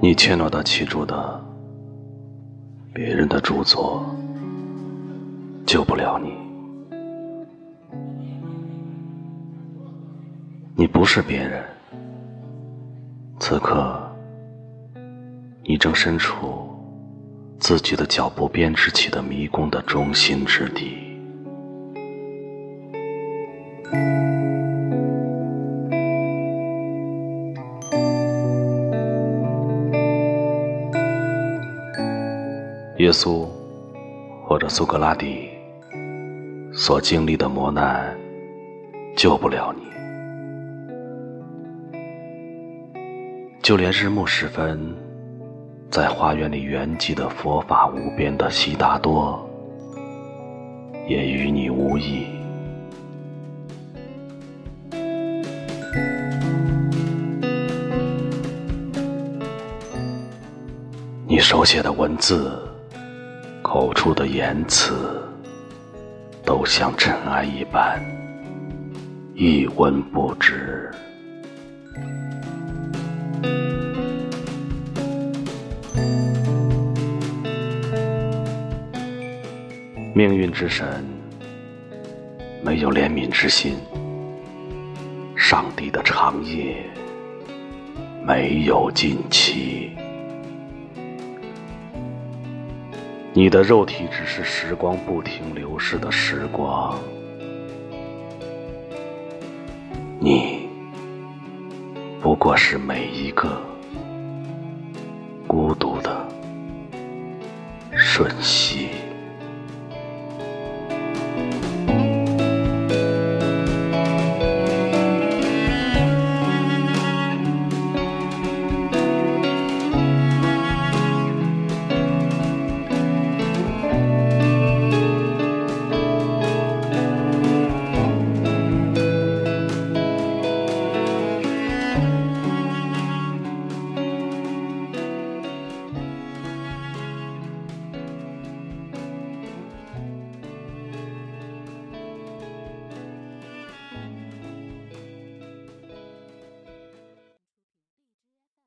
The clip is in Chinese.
你迁挪到其住的别人的著作，救不了你。你不是别人，此刻你正身处自己的脚步编织起的迷宫的中心之地。耶稣或者苏格拉底所经历的磨难，救不了你。就连日暮时分，在花园里圆寂的佛法无边的悉达多，也与你无异。你手写的文字，口出的言辞，都像尘埃一般，一文不值。命运之神没有怜悯之心，上帝的长夜没有尽期。你的肉体只是时光不停流逝的时光，你不过是每一个孤独的瞬息。